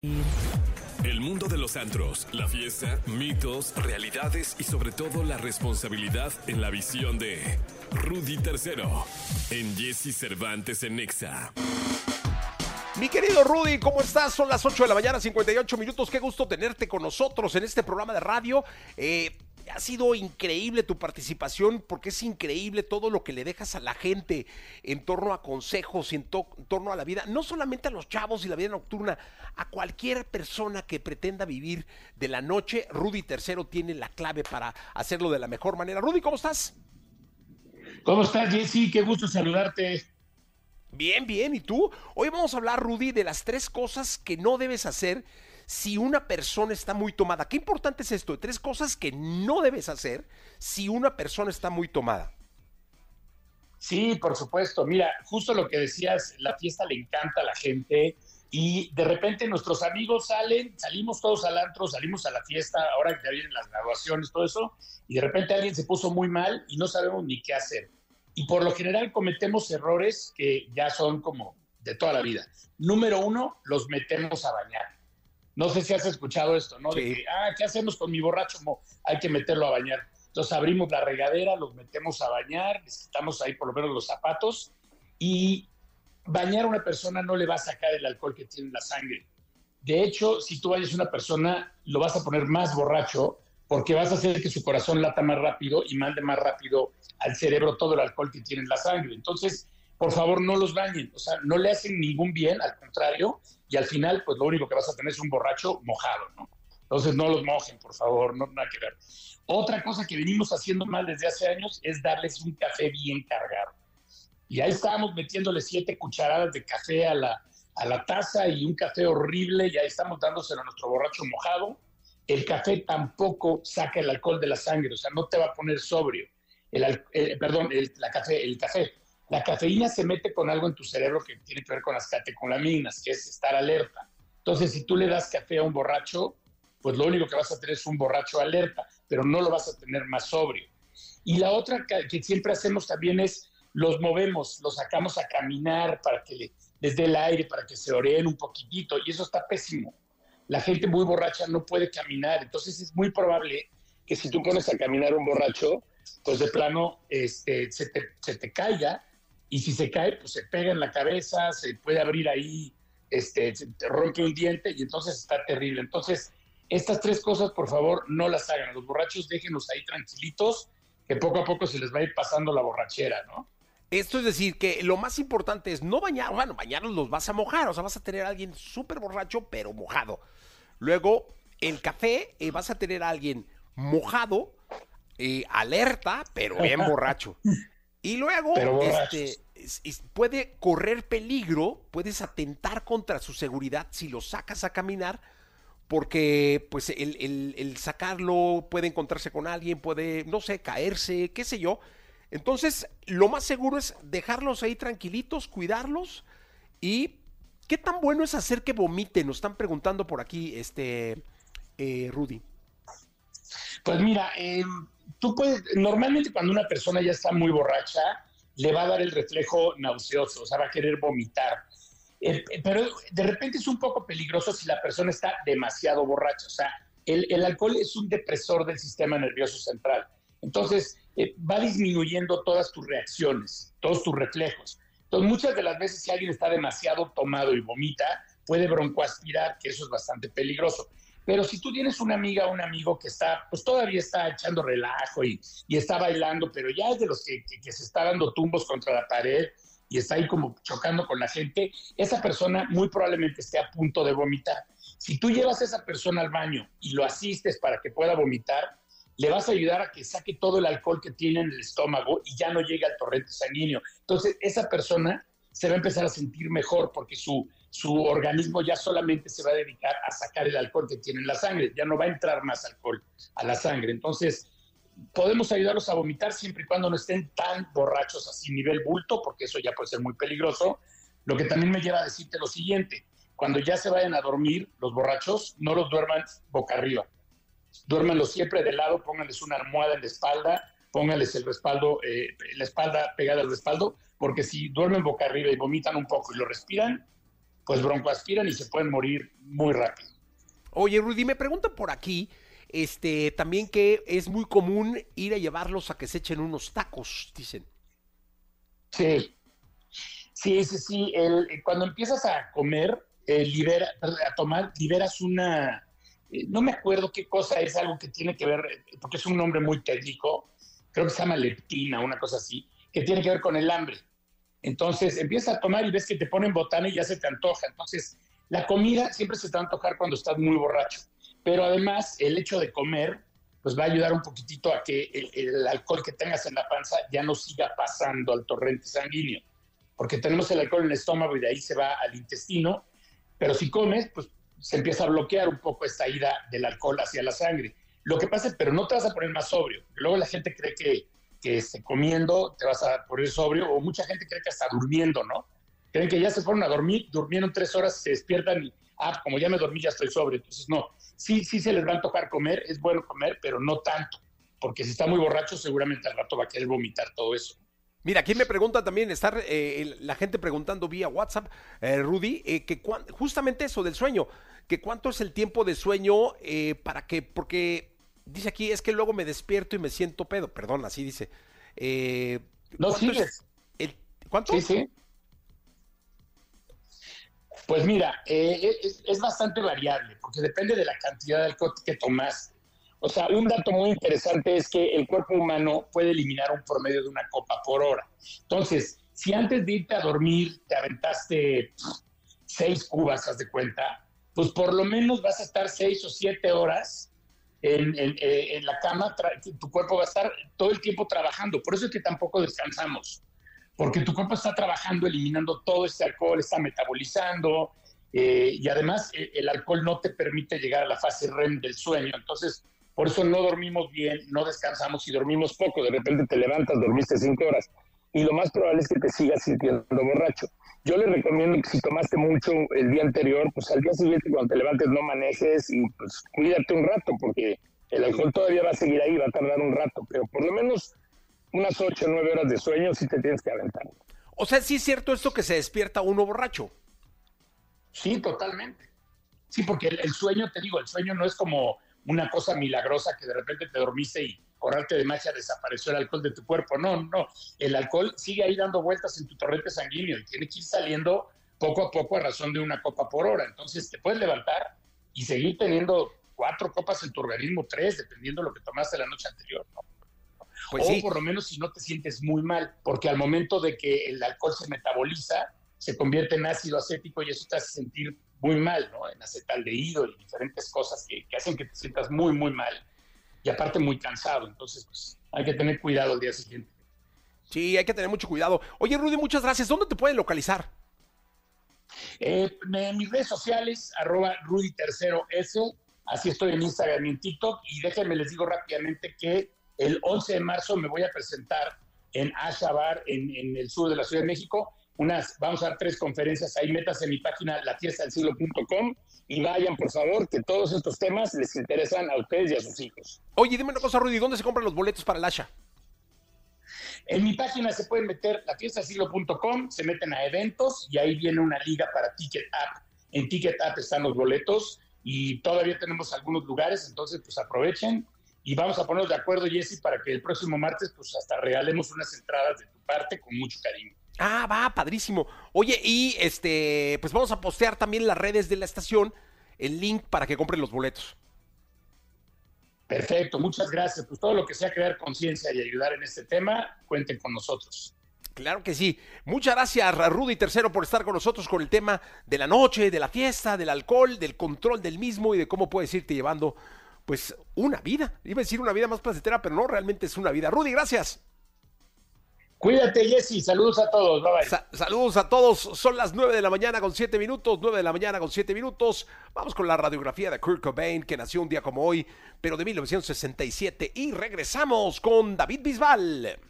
El mundo de los antros, la fiesta, mitos, realidades y sobre todo la responsabilidad en la visión de Rudy Tercero en Jesse Cervantes en Nexa. Mi querido Rudy, ¿cómo estás? Son las 8 de la mañana, 58 minutos. Qué gusto tenerte con nosotros en este programa de radio. Eh, ha sido increíble tu participación porque es increíble todo lo que le dejas a la gente en torno a consejos y en, torno a la vida, no solamente a los chavos y la vida nocturna, a cualquier persona que pretenda vivir de la noche. Rudy Tercero tiene la clave para hacerlo de la mejor manera. Rudy, ¿cómo estás? ¿Cómo estás, Jesse? Qué gusto saludarte. Bien, bien. ¿Y tú? Hoy vamos a hablar, Rudy, de las tres cosas que no debes hacer si una persona está muy tomada. Qué importante es esto, tres cosas que no debes hacer si una persona está muy tomada. Sí, por supuesto. Mira, justo lo que decías, la fiesta le encanta a la gente y de repente nuestros amigos salen, salimos todos al antro, salimos a la fiesta, ahora que ya vienen las graduaciones, todo eso, y de repente alguien se puso muy mal y no sabemos ni qué hacer. Y por lo general cometemos errores que ya son como de toda la vida. Número uno, los metemos a bañar. No sé si has escuchado esto, ¿no? De que, ah, ¿qué hacemos con mi borracho? hay que meterlo a bañar. Entonces abrimos la regadera, los metemos a bañar, les quitamos ahí por lo menos los zapatos y bañar a una persona no le va a sacar el alcohol que tiene en la sangre. De hecho, si tú bañas a una persona, lo vas a poner más borracho porque vas a hacer que su corazón lata más rápido y mande más rápido al cerebro todo el alcohol que tiene en la sangre. Entonces, por favor, no los bañen. O sea, no le hacen ningún bien, al contrario, y al final, pues lo único que vas a tener es un borracho mojado, ¿no? Entonces no los mojen, por favor, no nada que ver. Otra cosa que venimos haciendo mal desde hace años es darles un café bien cargado. Y ahí estábamos metiéndole siete cucharadas de café a la, a la taza y un café horrible, y ahí estamos dándoselo a nuestro borracho mojado. El café tampoco saca el alcohol de la sangre, o sea, no te va a poner sobrio. El, perdón, la café, el café la cafeína se mete con algo en tu cerebro que tiene que ver con las catecolaminas, que es estar alerta. Entonces, si tú le das café a un borracho, pues lo único que vas a tener es un borracho alerta, pero no lo vas a tener más sobrio. Y la otra que siempre hacemos también es los movemos, los sacamos a caminar para que dé el aire, para que se oreen un poquitito, y eso está pésimo. La gente muy borracha no puede caminar, entonces es muy probable que si tú pones a caminar un borracho, pues de plano este, se, te, se te caiga y si se cae, pues se pega en la cabeza, se puede abrir ahí, este, se rompe un diente y entonces está terrible. Entonces, estas tres cosas, por favor, no las hagan. Los borrachos déjenlos ahí tranquilitos, que poco a poco se les va a ir pasando la borrachera, ¿no? Esto es decir, que lo más importante es no bañar, bueno, bañarlos los vas a mojar, o sea, vas a tener a alguien súper borracho, pero mojado. Luego, el café, eh, vas a tener a alguien mojado, eh, alerta, pero bien borracho. Y luego este, puede correr peligro, puedes atentar contra su seguridad si lo sacas a caminar, porque pues el, sacarlo puede encontrarse con alguien, puede, no sé, caerse, qué sé yo. Entonces, lo más seguro es dejarlos ahí tranquilitos, cuidarlos y qué tan bueno es hacer que vomiten. Nos están preguntando por aquí, este, eh, Rudy. Pues mira, eh, tú puedes, normalmente cuando una persona ya está muy borracha, le va a dar el reflejo nauseoso, o sea, va a querer vomitar. Eh, pero de repente es un poco peligroso si la persona está demasiado borracha. O sea, el, alcohol es un depresor del sistema nervioso central. Entonces, eh, va disminuyendo todas tus reacciones, todos tus reflejos. Entonces, muchas de las veces si alguien está demasiado tomado y vomita, puede broncoaspirar, que eso es bastante peligroso. Pero si tú tienes una amiga o un amigo que está, pues todavía está echando relajo y, está bailando, pero ya es de los que, se está dando tumbos contra la pared y está ahí como chocando con la gente, esa persona muy probablemente esté a punto de vomitar. Si tú llevas a esa persona al baño y lo asistes para que pueda vomitar, le vas a ayudar a que saque todo el alcohol que tiene en el estómago y ya no llegue al torrente sanguíneo. Entonces, esa persona se va a empezar a sentir mejor porque su, su organismo ya solamente se va a dedicar a sacar el alcohol que tiene en la sangre, ya no va a entrar más alcohol a la sangre. Entonces, podemos ayudarlos a vomitar siempre y cuando no estén tan borrachos así nivel bulto, porque eso ya puede ser muy peligroso. Lo que también me lleva a decirte lo siguiente, cuando ya se vayan a dormir los borrachos, no los duerman boca arriba. Duérmanlos siempre de lado, pónganles una almohada en la espalda, pónganles el respaldo, eh, la espalda pegada al respaldo, porque si duermen boca arriba y vomitan un poco y lo respiran, pues broncoaspiran y se pueden morir muy rápido. Oye, Rudy, me preguntan por aquí, este, también que es muy común ir a llevarlos a que se echen unos tacos, dicen. Sí, sí, sí, sí. cuando empiezas a comer, eh, libera, a tomar, liberas una, eh, no me acuerdo qué cosa es, algo que tiene que ver, porque es un nombre muy técnico, creo que se llama leptina, una cosa así, que tiene que ver con el hambre. Entonces empiezas a tomar y ves que te ponen botana y ya se te antoja. Entonces, la comida siempre se te va a antojar cuando estás muy borracho. Pero además, el hecho de comer, pues va a ayudar un poquitito a que el, alcohol que tengas en la panza ya no siga pasando al torrente sanguíneo. Porque tenemos el alcohol en el estómago y de ahí se va al intestino. Pero si comes, pues se empieza a bloquear un poco esta ida del alcohol hacia la sangre. Lo que pasa, pero no te vas a poner más sobrio. Luego la gente cree que, que este, comiendo te vas a poner sobrio, o mucha gente cree que hasta durmiendo, ¿no? Creen que ya se fueron a dormir, durmieron tres horas, se despiertan y, ah, como ya me dormí, ya estoy sobrio. Entonces, no, sí, sí se les va a tocar comer, es bueno comer, pero no tanto, porque si está muy borracho, seguramente al rato va a querer vomitar todo eso. Mira, aquí me pregunta también, estar eh, la gente preguntando vía WhatsApp, eh, Rudy, eh, que justamente eso del sueño, que cuánto es el tiempo de sueño para que, porque dice aquí, es que luego me despierto y me siento pedo, perdón, así dice. no sigues. El, ¿Cuánto? Sí, sí. Pues mira, es, es, bastante variable, porque depende de la cantidad de alcohol que tomas o sea, un dato muy interesante es que el cuerpo humano puede eliminar un promedio de una copa por hora. Entonces, si antes de irte a dormir te aventaste seis cubas, haz de cuenta, pues por lo menos vas a estar seis o siete horas en, eh, la cama, tu cuerpo va a estar todo el tiempo trabajando. Por eso es que tampoco descansamos, porque tu cuerpo está trabajando, eliminando todo este alcohol, está metabolizando, eh, y además el, el alcohol no te permite llegar a la fase REM del sueño. Entonces, por eso no dormimos bien, no descansamos y dormimos poco. De repente te levantas, dormiste cinco horas y lo más probable es que te sigas sintiendo borracho. Yo le recomiendo que si tomaste mucho el día anterior, pues al día siguiente cuando te levantes no manejes y pues cuídate un rato porque el alcohol todavía va a seguir ahí, va a tardar un rato, pero por lo menos unas ocho o nueve horas de sueño sí te tienes que aventar. O sea, sí es cierto esto que se despierta uno borracho. Sí, totalmente. Sí, porque el sueño, te digo, el sueño no es como una cosa milagrosa que de repente te dormiste y por arte de magia desapareció el alcohol de tu cuerpo. No, no, el alcohol sigue ahí dando vueltas en tu torrente sanguíneo y tiene que ir saliendo poco a poco a razón de una copa por hora. Entonces te puedes levantar y seguir teniendo cuatro copas en tu organismo, tres, dependiendo de lo que tomaste la noche anterior. Pues o por lo menos si no te sientes muy mal, porque al momento de que el alcohol se metaboliza, se convierte en ácido acético y eso te hace sentir muy mal, ¿no? En acetaldehído y diferentes cosas que, hacen que te sientas muy, muy mal. Y aparte muy cansado. Entonces, pues hay que tener cuidado el día siguiente. Sí, hay que tener mucho cuidado. Oye, Rudy, muchas gracias. ¿Dónde te pueden localizar? Eh, en mis redes sociales, arroba Rudy Tercero S. Así estoy en Instagram y en TikTok. Y déjenme les digo rápidamente que el 11 de marzo me voy a presentar en Ashabar, en, en el sur de la Ciudad de México, unas, vamos a dar tres conferencias, ahí metas en mi página lafiestadelsiglo.com y vayan, por favor, que todos estos temas les interesan a ustedes y a sus hijos. Oye, dime una cosa, Rudy, ¿dónde se compran los boletos para el Asha? En mi página se pueden meter lafiestadelsiglo.com, se meten a eventos y ahí viene una liga para Ticket App. En Ticket App están los boletos y todavía tenemos algunos lugares, entonces pues aprovechen y vamos a ponernos de acuerdo, Jesse, para que el próximo martes pues hasta regalemos unas entradas de tu parte con mucho cariño. Ah, va, padrísimo. Oye, y este, pues vamos a postear también en las redes de la estación el link para que compren los boletos. Perfecto, muchas gracias. Pues todo lo que sea crear conciencia y ayudar en este tema, cuenten con nosotros. Claro que sí. Muchas gracias, Rudy Tercero, por estar con nosotros con el tema de la noche, de la fiesta, del alcohol, del control del mismo y de cómo puedes irte llevando, pues, una vida. Iba a decir una vida más placentera, pero no, realmente es una vida. Rudy, gracias. Cuídate, Jesse. Saludos a todos. saludos a todos. Son las 9 de la mañana con 7 minutos. 9 de la mañana con 7 minutos. Vamos con la radiografía de Kurt Cobain, que nació un día como hoy, pero de 1967. Y regresamos con David Bisbal.